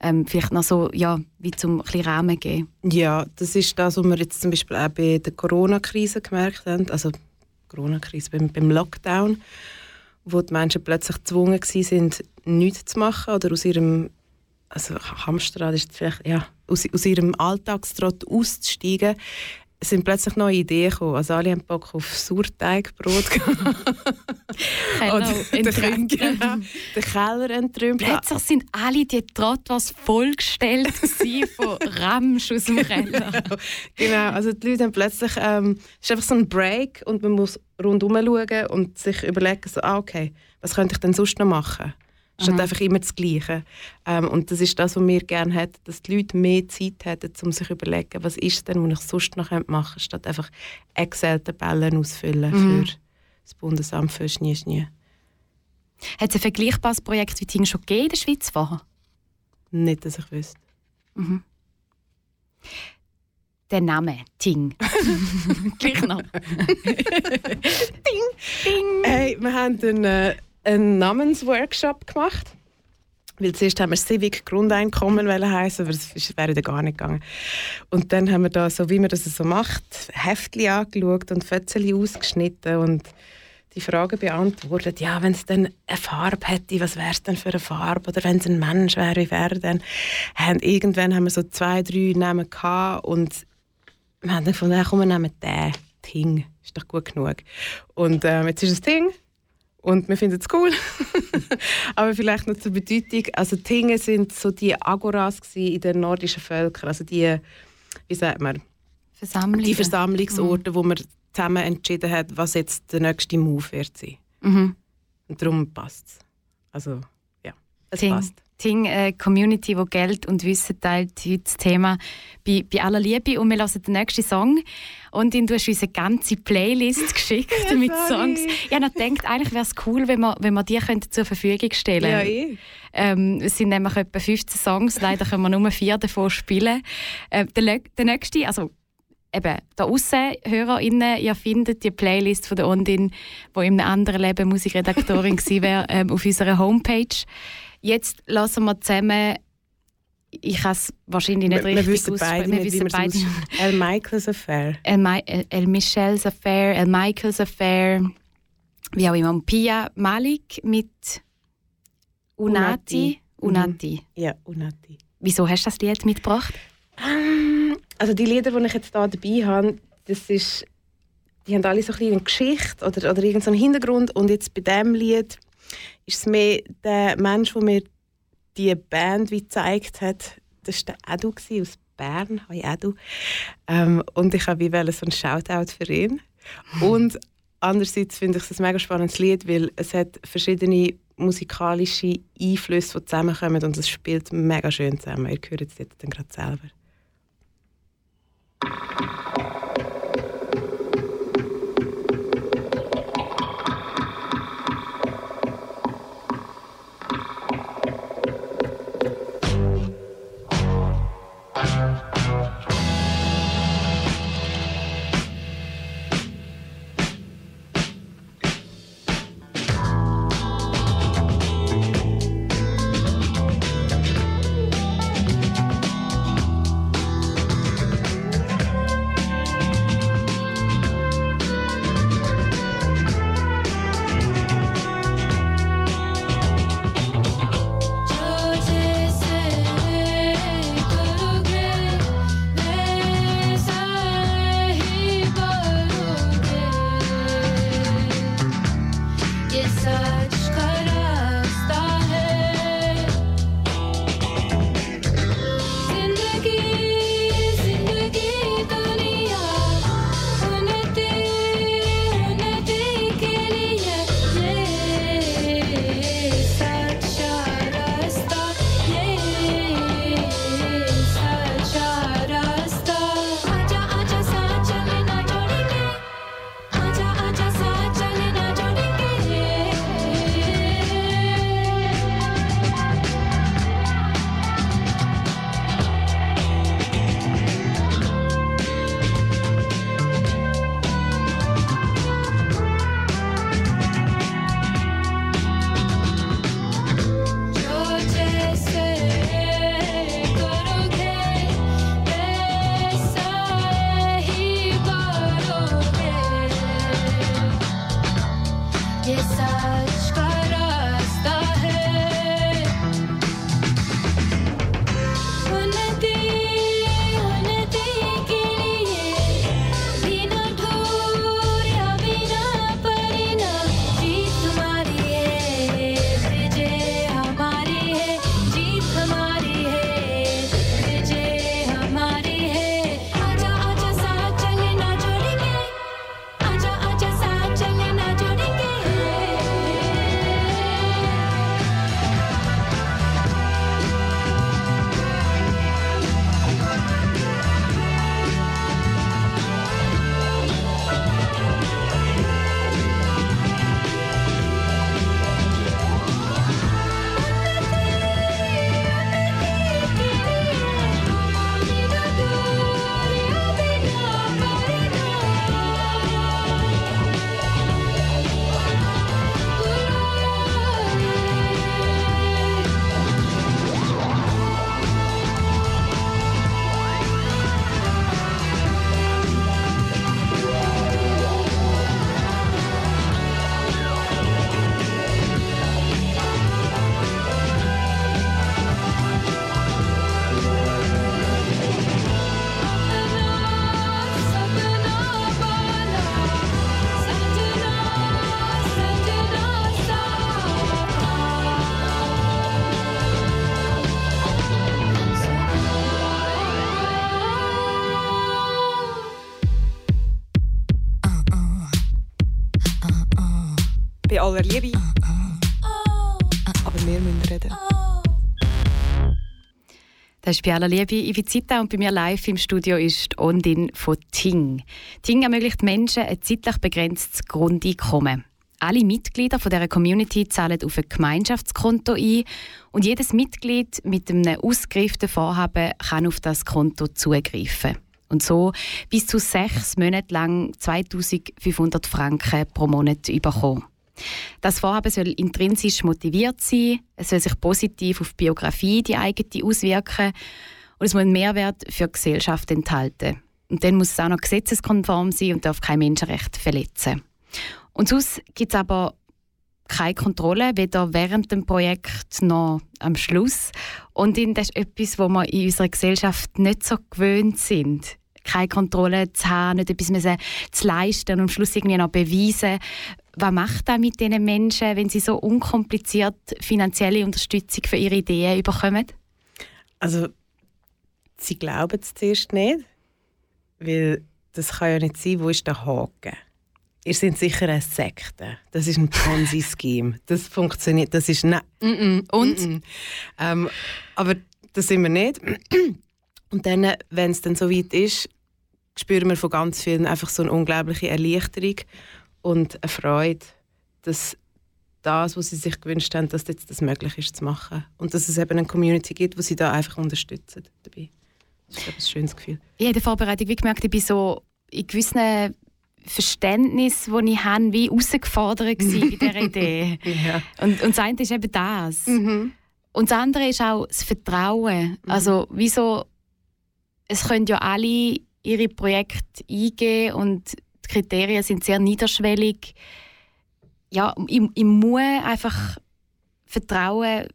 ähm, vielleicht noch so, ja, wie zum Rahmen geben? Ja, das ist das, was wir jetzt zum Beispiel auch bei der Corona-Krise gemerkt haben, also Corona-Krise beim, beim Lockdown, wo die Menschen plötzlich gezwungen waren, nichts zu machen oder aus ihrem also Hamsterrad ist vielleicht, ja, aus, aus ihrem Alltagstrott auszusteigen, sind plötzlich neue Ideen gekommen. Also alle haben Bock auf Sauerteigbrot Keller Oder den, entrümpeln. genau, den Keller entrümpeln. Plötzlich sind alle die Trottoirs vollgestellt von Ramsch aus dem Keller. Genau, also die Leute haben plötzlich, ähm, es ist einfach so ein Break und man muss rundherum schauen und sich überlegen, so, ah, okay, was könnte ich denn sonst noch machen? Statt Mhm. einfach immer das Gleiche. Ähm, und das ist das, was wir gerne hätten, dass die Leute mehr Zeit hätten, um sich zu überlegen, was ist denn, was ich sonst noch machen könnte, statt einfach Excel-Tabellen ausfüllen Mhm. für das Bundesamt für Schnee, Schnee. Hat es ein vergleichbares Projekt wie Ting schon gegeben in der Schweiz vorher? Nicht, dass ich wüsste. Mhm. Der Name Ting. Gleich noch. Ding, ding. Hey, wir haben einen, äh, einen Namensworkshop gemacht. Weil zuerst haben wir Civic Grundeinkommen heißen, aber ist- wäre dann gar nicht gegangen. Und dann haben wir da, so wie man das so macht, Heftchen angeschaut und Fötzchen ausgeschnitten und die Frage beantwortet, ja, wenn es dann eine Farbe hätte, was wäre es denn für eine Farbe? Oder wenn es ein Mensch wäre, wie wäre denn? Und irgendwann haben wir so zwei, drei Namen gehabt und wir haben dann gefunden, komm, wir nehmen den. Ting. Ist doch gut genug. Und ähm, jetzt ist es Ting. Und wir finden es cool. Aber vielleicht noch zur Bedeutung. Also Tinge sind so die Agoras in den nordischen Völkern. Also die, wie sagt man, Versammlung. die Versammlungsorte, wo man zusammen entschieden hat, was jetzt der nächste Move wird sein. Mhm. Und darum passt es. Also, ja, es Ting, passt. Ting äh, Community, wo Geld und Wissen teilt, heute das Thema bei, bei aller Liebe. Und wir hören den nächsten Song. Und du hast uns eine ganze Playlist geschickt mit sorry. Songs. Ich habe noch gedacht, eigentlich wäre es cool, wenn wir, wenn wir die könnten zur Verfügung stellen Ja, eh. ähm, Es sind nämlich etwa 15 Songs, leider können wir nur vier davon spielen. Äh, der, der nächste, also eben, da aussen, HörerInnen, ihr findet die Playlist von der Ondin, die in einem anderen Leben Musikredaktorin wäre, ähm, auf unserer Homepage. Jetzt lassen wir zusammen, ich kann es wahrscheinlich nicht Wir, wir richtig wissen beide aussprechen, nicht, wie man beide. El Michaels Affair. El, Mi El, El Michel's Affair, El Michael's Affair, wie auch immer. Und Pia Malik mit Unati. Unati. Mhm. Ja, Unati. Wieso hast du das Lied mitgebracht? Ähm, Also die Lieder, die ich jetzt hier dabei habe, das ist, die haben alle so ein eine Geschichte oder, oder irgendeinen Hintergrund. Und jetzt bei diesem Lied ist es mehr der Mensch, der mir die Band wie gezeigt hat. Das war der Edu aus Bern. Hi Edu. Ähm, und ich habe wie so einen Shoutout für ihn. Und andererseits finde ich es ein mega spannendes Lied, weil es hat verschiedene musikalische Einflüsse, die zusammenkommen und es spielt mega schön zusammen. Ihr hört es jetzt dann gerade selber. Aller Liebe. Aber wir müssen reden. Das ist bei aller Liebe Ivizita und bei mir live im Studio ist die Ondin von Ting. Ting ermöglicht Menschen ein zeitlich begrenztes Grundeinkommen. Alle Mitglieder von dieser Community zahlen auf ein Gemeinschaftskonto ein und jedes Mitglied mit einem ausgereiften Vorhaben kann auf das Konto zugreifen. Und so bis zu sechs Monate lang 2500 Franken pro Monat bekommen. Das Vorhaben soll intrinsisch motiviert sein, es soll sich positiv auf die Biografie, die eigene auswirken und es muss einen Mehrwert für die Gesellschaft enthalten. Und dann muss es auch noch gesetzeskonform sein und darf kein Menschenrecht verletzen. Und sonst gibt es aber keine Kontrolle, weder während dem Projekt noch am Schluss. Und das ist etwas, wo wir in unserer Gesellschaft nicht so gewöhnt sind. Keine Kontrolle zu haben, nicht etwas müssen zu leisten und am Schluss irgendwie noch beweisen. Was macht das mit diesen Menschen, wenn sie so unkompliziert finanzielle Unterstützung für ihre Ideen bekommen? Also, sie glauben es zuerst nicht, weil das kann ja nicht sein, wo ist der Haken? Ihr seid sicher eine Sekte. Das ist ein Ponzi-Scheme. Das funktioniert. Das ist ne Mm -mm. Und? Mm. Ähm, aber das sind wir nicht. Und dann, wenn es dann so weit ist, spüren wir von ganz vielen einfach so eine unglaubliche Erleichterung und eine Freude, dass das, was sie sich gewünscht haben, dass jetzt das möglich ist zu machen. Und dass es eben eine Community gibt, wo sie da einfach unterstützen dabei. Das ist glaube ich, ein schönes Gefühl. Ich habe in der Vorbereitung wie gemerkt, ich bin so in gewissen Verständnis, das ich habe, wie herausgefordert bei dieser Idee. Ja. Und, und das eine ist eben das. Mhm. Und das andere ist auch das Vertrauen. Also wieso, es können ja alle ihre Projekte eingeben und die Kriterien sind sehr niederschwellig. Ja, ich, ich muss einfach vertrauen,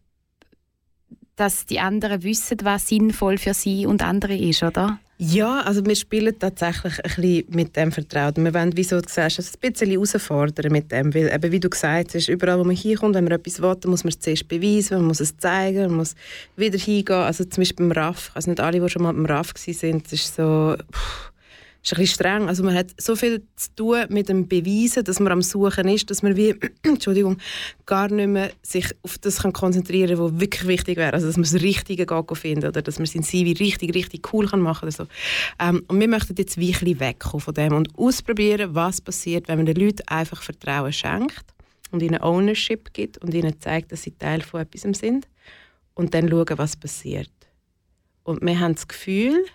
dass die anderen wissen, was sinnvoll für sie und andere ist, oder? Ja, also wir spielen tatsächlich ein bisschen mit dem Vertrauen. Wir wollen, wie du gesagt hast, ein bisschen herausfordern mit dem. Weil, eben, wie du gesagt hast, überall, wo man hinkommt, wenn man etwas will, muss man es zuerst beweisen, man muss es zeigen, man muss wieder hingehen. Also zum Beispiel beim RAF, also nicht alle, die schon mal beim RAF waren, es ist so... Pff, ist ein bisschen streng. Also man hat so viel zu tun mit dem Beweisen, dass man am Suchen ist, dass man wie, Entschuldigung, gar nicht mehr sich auf das kann konzentrieren kann, was wirklich wichtig wäre. Also dass man das Richtige geht finden oder dass man sein CV richtig, richtig cool kann machen kann. So. Ähm, und wir möchten jetzt bisschen wegkommen von dem und ausprobieren, was passiert, wenn man den Leuten einfach Vertrauen schenkt und ihnen Ownership gibt und ihnen zeigt, dass sie Teil von etwas sind und dann schauen, was passiert. Und wir haben das Gefühl,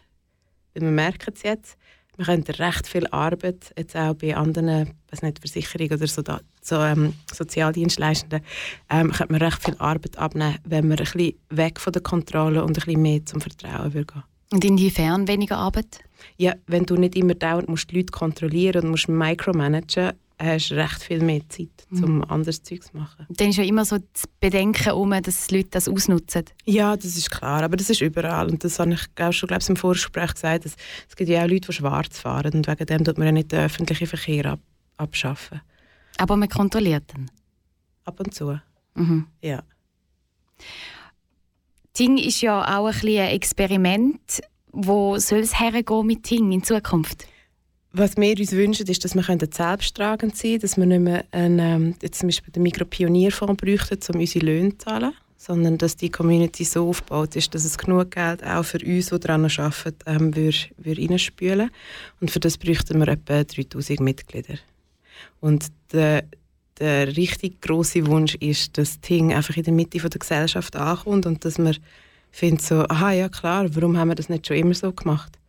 wir merken es jetzt, wir können recht viel Arbeit, jetzt auch bei anderen weiß nicht, Versicherungen oder so, so ähm, Sozialdienstleistenden, ähm, könnte man recht viel Arbeit abnehmen, wenn wir ein bisschen weg von der Kontrolle und ein bisschen mehr zum Vertrauen würde gehen. Und inwiefern weniger Arbeit? Ja, wenn du nicht immer dauernd musst die Leute kontrollieren und musst micromanagen, hast du recht viel mehr Zeit, um mhm. anderes Zeug zu machen. Dann ist ja immer so das Bedenken um, dass die Leute das ausnutzen. Ja, das ist klar, aber das ist überall. Und das habe ich auch schon glaub, im Vorgespräch gesagt, dass, es gibt ja auch Leute, die schwarz fahren und wegen dem tut man ja nicht den öffentlichen Verkehr ab, abschaffen. Aber man kontrolliert dann? Ab und zu, Mhm. ja. Ting ist ja auch ein, ein Experiment. Wo soll es hergehen mit Ting in Zukunft? Was wir uns wünschen, ist, dass wir selbsttragend sein können, dass wir nicht mehr einen, ähm, jetzt zum Beispiel den Mikropionierfonds bräuchten, um unsere Löhne zu zahlen, sondern dass die Community so aufgebaut ist, dass es genug Geld auch für uns, die daran arbeiten, ähm, würde, würde reinspülen. Und für das bräuchten wir etwa 3000 Mitglieder. Und der, der richtig große Wunsch ist, dass Ting einfach in der Mitte von der Gesellschaft ankommt und dass man findet so, aha, ja klar, warum haben wir das nicht schon immer so gemacht?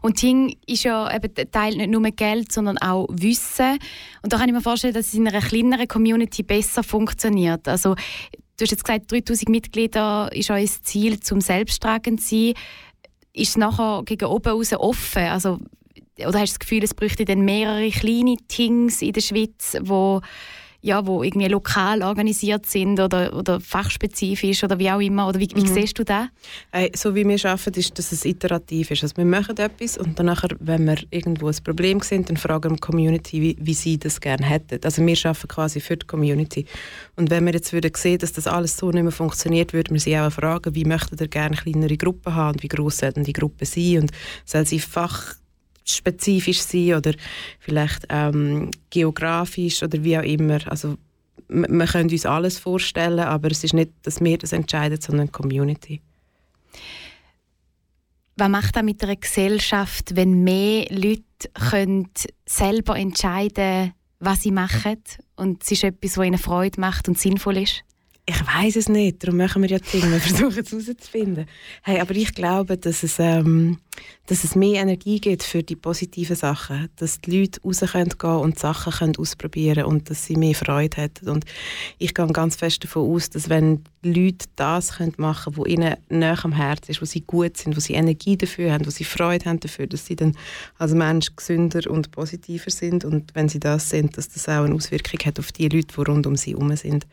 Und Ting ist ja eben Teil nicht nur Geld, sondern auch Wissen. Und da kann ich mir vorstellen, dass es in einer kleineren Community besser funktioniert. Also, du hast jetzt gesagt, 3000 Mitglieder ist euer Ziel, zum selbsttragend zu sein. Ist es nachher gegen oben raus offen? Also, oder hast du das Gefühl, es bräuchte dann mehrere kleine Tings in der Schweiz, wo ja, wo irgendwie lokal organisiert sind oder, oder fachspezifisch oder wie auch immer? Oder wie, wie Mhm. siehst du das? Äh, so wie wir arbeiten, ist, dass es iterativ ist. Also wir machen etwas und dann, nachher, wenn wir irgendwo ein Problem sehen, dann fragen wir die Community, wie, wie sie das gerne hätten. Also wir arbeiten quasi für die Community. Und wenn wir jetzt würden sehen, dass das alles so nicht mehr funktioniert, würden wir sie auch fragen, wie möchtet ihr gerne kleinere Gruppen haben und wie groß sollten die Gruppen sein und soll sie Fach spezifisch sein oder vielleicht ähm, geografisch oder wie auch immer. Also wir können uns alles vorstellen, aber es ist nicht, dass wir das entscheiden, sondern die Community. Was macht das mit einer Gesellschaft, wenn mehr Leute können selber entscheiden was sie machen und es ist etwas, was ihnen Freude macht und sinnvoll ist? Ich weiß es nicht, darum machen wir ja Dinge, wir versuchen es herauszufinden. Hey, aber ich glaube, dass es, ähm, dass es mehr Energie gibt für die positiven Sachen, dass die Leute raus können gehen und Sachen können ausprobieren und dass sie mehr Freude hätten. Und ich gehe ganz fest davon aus, dass wenn die Leute das können machen können, was ihnen näher am Herzen ist, wo sie gut sind, wo sie Energie dafür haben, wo sie Freude haben dafür, dass sie dann als Mensch gesünder und positiver sind und wenn sie das sind, dass das auch eine Auswirkung hat auf die Leute, die rund um sie herum sind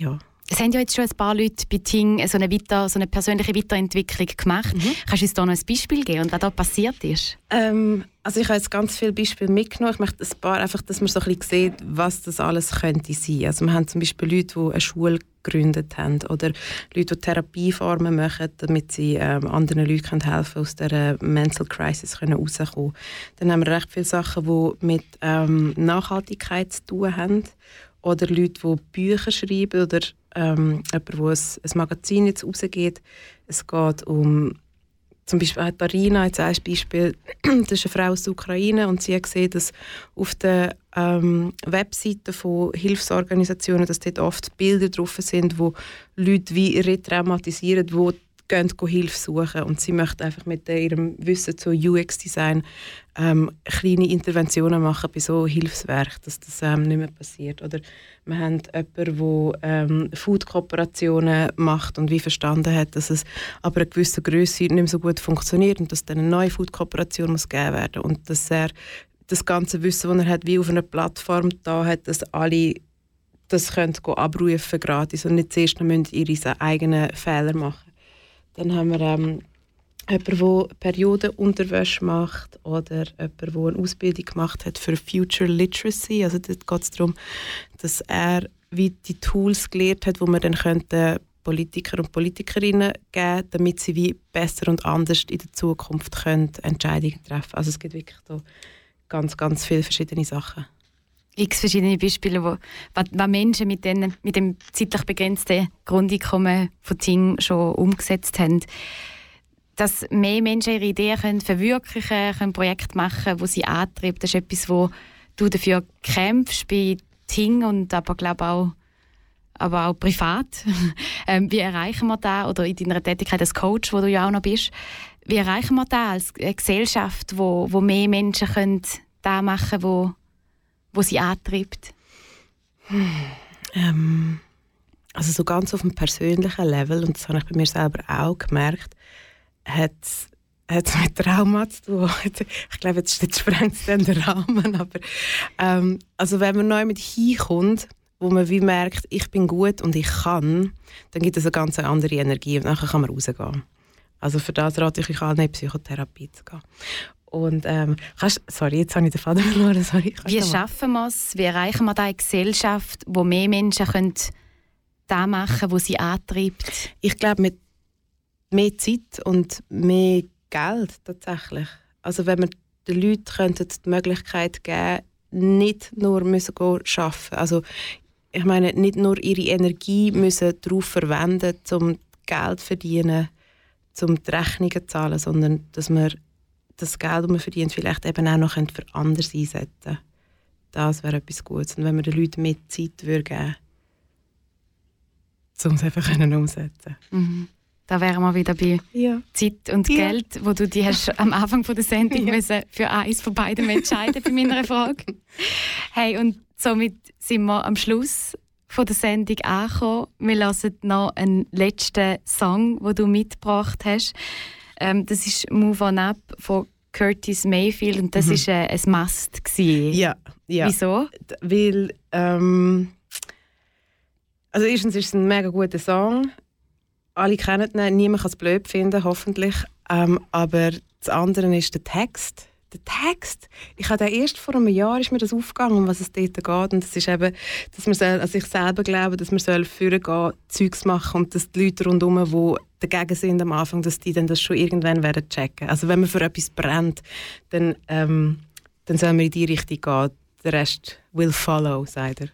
ja. Es haben ja jetzt schon ein paar Leute bei Ting so eine, weiter, so eine persönliche Weiterentwicklung gemacht. Mhm. Kannst du uns da noch ein Beispiel geben und was da passiert ist? Ähm, also ich habe jetzt ganz viele Beispiele mitgenommen. Ich möchte ein paar einfach, dass man so ein bisschen sieht, was das alles könnte sein. Also wir haben zum Beispiel Leute, die eine Schule gegründet haben oder Leute, die Therapieformen machen, damit sie ähm, anderen Leuten helfen können, aus dieser Mental Crisis können rauskommen Dann haben wir recht viele Sachen, die mit ähm, Nachhaltigkeit zu tun haben oder Leute, die Bücher schreiben oder ähm, jemand, wo ein, ein Magazin jetzt rausgeht. Es geht um zum Beispiel hat Darina jetzt ein Beispiel, das ist eine Frau aus der Ukraine und sie hat gesehen, dass auf den ähm, Webseiten von Hilfsorganisationen, dass dort oft Bilder drauf sind, wo Leute wie retraumatisieren, wo gehen Hilfe suchen und sie möchte einfach mit ihrem Wissen zu UX-Design ähm, kleine Interventionen machen bei so Hilfswerk, dass das ähm, nicht mehr passiert. Oder wir haben jemanden, der ähm, Food-Kooperationen macht und wie verstanden hat, dass es aber eine gewisse Größe nicht mehr so gut funktioniert und dass dann eine neue Food-Kooperation muss gegeben werden und dass er das ganze Wissen, das er hat, wie auf einer Plattform da hat, dass alle das können abrufen gratis und nicht zuerst noch ihre eigenen Fehler machen dann haben wir ähm, jemanden, der Periodenunterwäsche macht oder jemand, der eine Ausbildung gemacht hat für Future Literacy. Also dort geht es darum, dass er wie die Tools gelehrt hat, wo man dann könnte Politiker und Politikerinnen geben, damit sie wie besser und anders in der Zukunft können Entscheidungen treffen. Also es gibt wirklich da ganz, ganz viele verschiedene Sachen x verschiedene Beispiele, wo, was, Menschen mit, den, mit dem zeitlich begrenzten Grundeinkommen von Ting schon umgesetzt haben. Dass mehr Menschen ihre Ideen können verwirklichen können, Projekte machen wo sie antreiben, das ist etwas, wo du dafür kämpfst bei Ting und aber glaube auch aber auch privat. ähm, wie erreichen wir das? Oder in deiner Tätigkeit als Coach, wo du ja auch noch bist. Wie erreichen wir das als Gesellschaft, wo, wo mehr Menschen können da machen können, wo sie antreibt? Ähm, also so ganz auf dem persönlichen Level, und das habe ich bei mir selber auch gemerkt, hat es mit Trauma zu tun. Ich glaube, jetzt, jetzt sprengt es den Rahmen, aber ähm, also wenn man neu mit hinkommt, wo man wie merkt, ich bin gut und ich kann, dann gibt es eine ganz andere Energie und dann kann man rausgehen. Also für das rate ich euch an, in Psychotherapie zu gehen. Und ähm, kannst, sorry, jetzt habe ich den Faden verloren. Sorry, wie schaffen wir es? Wie erreichen wir da eine Gesellschaft, wo mehr Menschen können das machen können, was sie antreibt? Ich glaube, mit mehr Zeit und mehr Geld tatsächlich. Also wenn wir den Leuten die Möglichkeit geben nicht nur müssen arbeiten Also ich meine, nicht nur ihre Energie müssen darauf verwenden, um Geld zu verdienen, um die Rechnungen zu zahlen, sondern dass wir das Geld, das man verdient, vielleicht eben auch noch für anders einsetzen Das wäre etwas Gutes. Und wenn wir den Leuten mehr Zeit würde geben um es einfach umsetzen mhm. Da wären wir wieder bei ja. Zeit und ja. Geld, wo du dich hast am Anfang von der Sendung ja. müssen für eins von beiden entscheiden bei meiner Frage. Hey, und somit sind wir am Schluss von der Sendung angekommen. Wir hören noch einen letzten Song, den du mitgebracht hast. Ähm, das ist Move On Up von Curtis Mayfield und das mhm. ist äh, ein Must gewesen. Ja, ja. Wieso? Weil ähm, also erstens ist es ein mega guter Song. Alle kennen ihn, niemand kann es blöd finden, hoffentlich. Ähm, aber das andere ist der Text. Der Text. Ich habe erst vor einem Jahr ist mir das aufgegangen, um was es dort geht. Und das ist eben, dass man soll, also ich selber glaube, dass man soll vorgehen, Zeugs machen und dass die Leute rundherum, die dagegen sind am Anfang, dass die dann das schon irgendwann werden checken. Also wenn man für etwas brennt, dann, ähm, dann soll man in die Richtung gehen. Der Rest will follow, sagt er.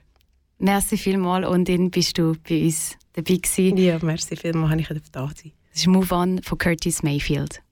Merci vielmals und dann bist du bei uns dabei gewesen. Ja, merci vielmals, habe ich da sein. Das ist Move On von Curtis Mayfield.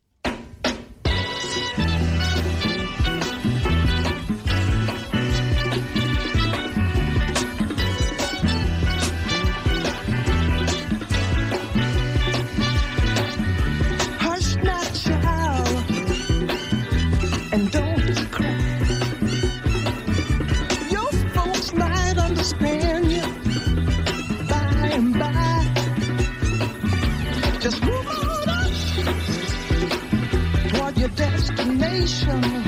什么？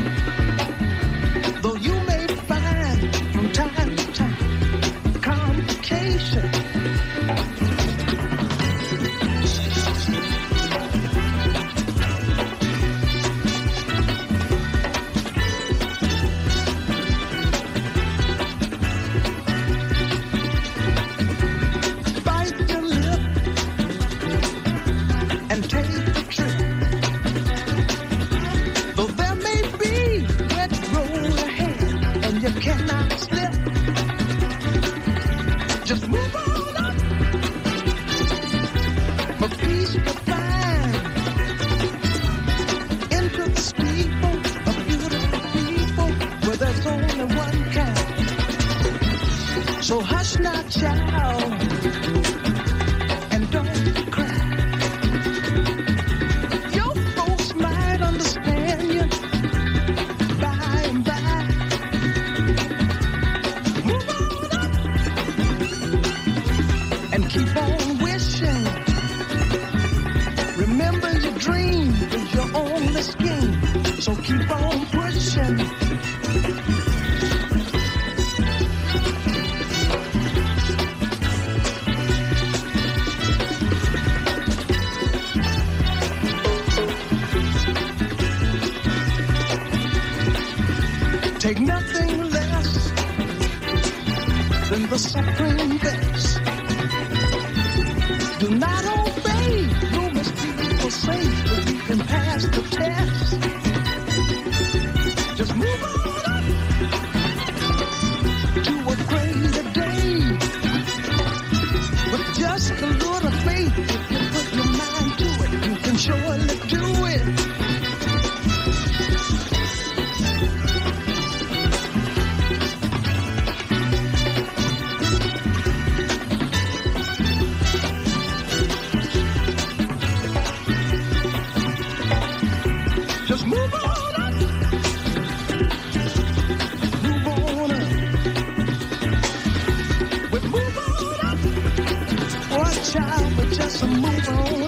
Up. Watch out, we just move on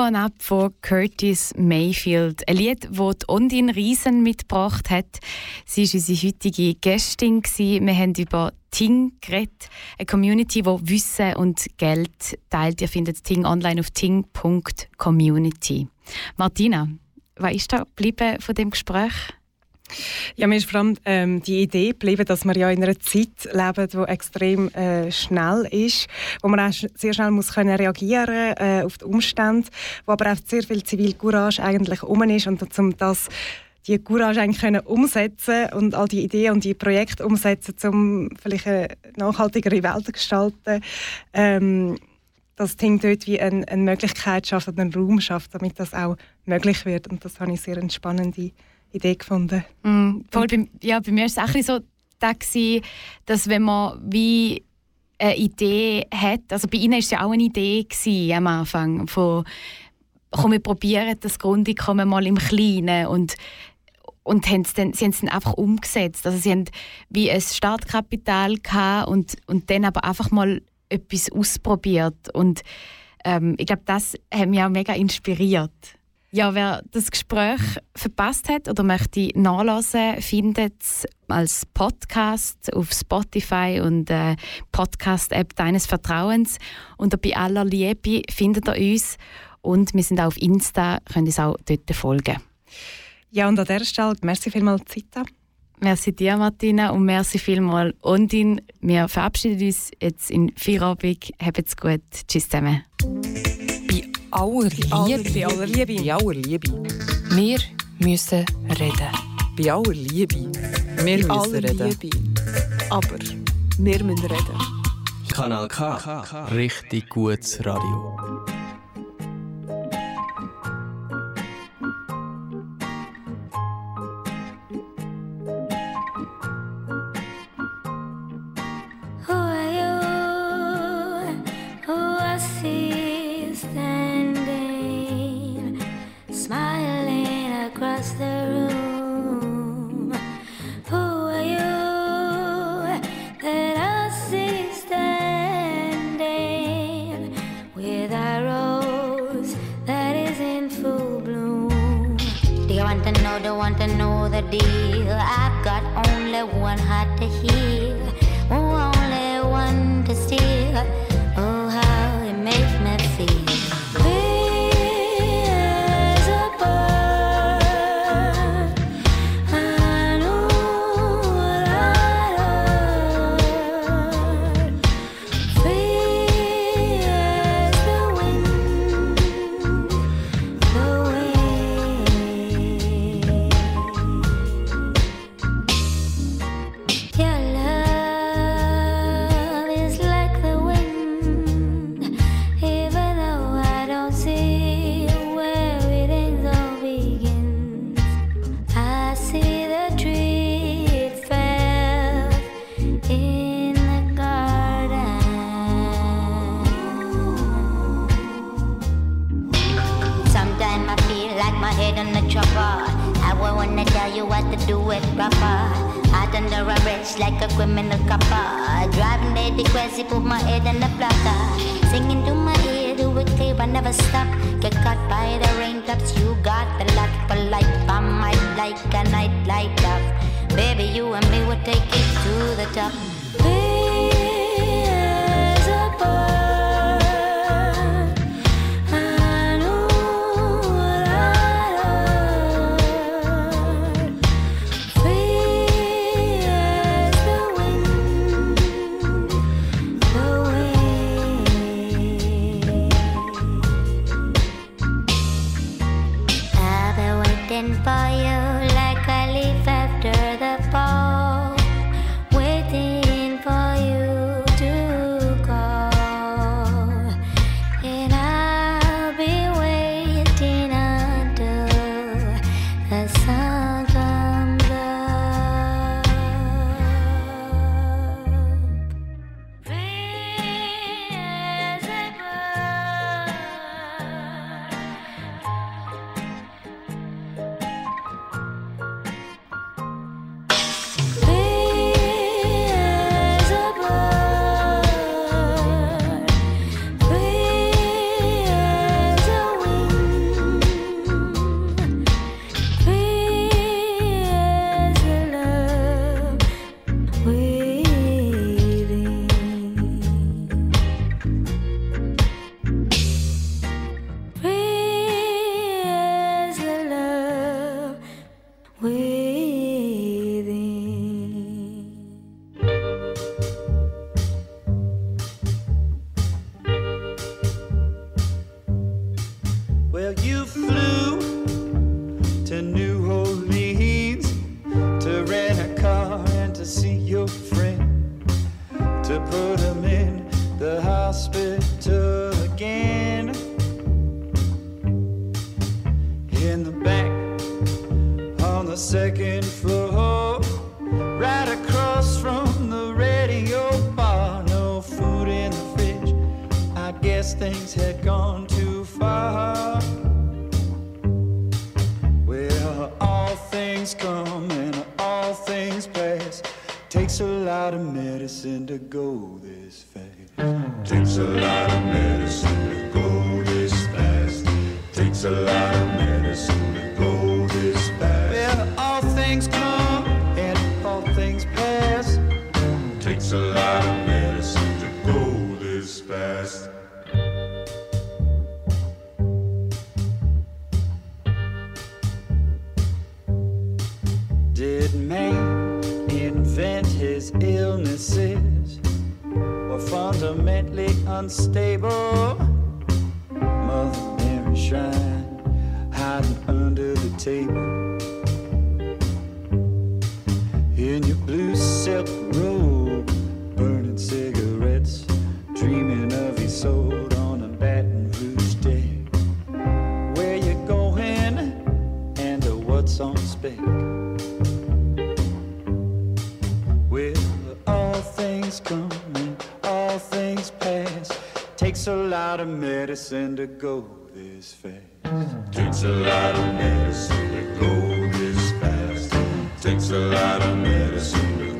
Move On Up von Curtis Mayfield. Ein Lied, das die Ondine Riesen mitgebracht hat. Sie war unsere heutige Gästin. Wir haben über Ting geredet, eine Community, die Wissen und Geld teilt. Ihr findet Ting online auf ting.community. Martina, was ist da geblieben von dem Gespräch? Ja, mir ist vor allem ähm, die Idee geblieben, dass wir ja in einer Zeit leben, die extrem äh, schnell ist, wo man auch sehr schnell muss können reagieren äh, auf die Umstände, wo aber auch sehr viel Zivilcourage eigentlich um ist und um das die Courage eigentlich können umsetzen und all die Ideen und die Projekte umsetzen, um vielleicht eine nachhaltigere Welt zu gestalten. Ähm, das Ding dort wie eine, eine Möglichkeit schafft einen Raum schafft, damit das auch möglich wird. Und das habe ich sehr eine spannende Idee gefunden. Mm, voll bei, ja, bei mir war es auch so, da dass wenn man wie eine Idee hat, also bei Ihnen war es ja auch eine Idee gewesen, am Anfang, von komm, wir probieren das Grundeinkommen mal im Kleinen und und haben dann, sie haben es dann einfach umgesetzt. Also sie haben wie ein Startkapital gehabt und, und dann aber einfach mal etwas ausprobiert. Und ähm, ich glaube, das hat mich auch mega inspiriert. Ja, wer das Gespräch verpasst hat oder möchte nachlesen, findet es als Podcast auf Spotify und äh, Podcast-App deines Vertrauens. Und bei aller Liebe findet ihr uns und wir sind auch auf Insta, könnt ihr auch dort folgen. Ja, und an dieser Stelle, merci vielmals, Zita. Merci dir, Martina, und merci vielmals, Ondin. Wir verabschieden uns jetzt in Feierabend. Habt's gut. Tschüss zusammen. Bei aller Liebe. Bei aller Liebe. Bei aller Liebe. Wir müssen reden. Bei aller Liebe. Wir müssen aller reden. Liebe. Aber wir müssen reden. Kanal K. Richtig gutes Radio. You want to know the deal? I've got only one heart to heal. Only one to steal. things come and all things pass. Takes a lot of medicine to go this fast. Takes a lot of medicine to go this fast. Takes a lot of medicine to go.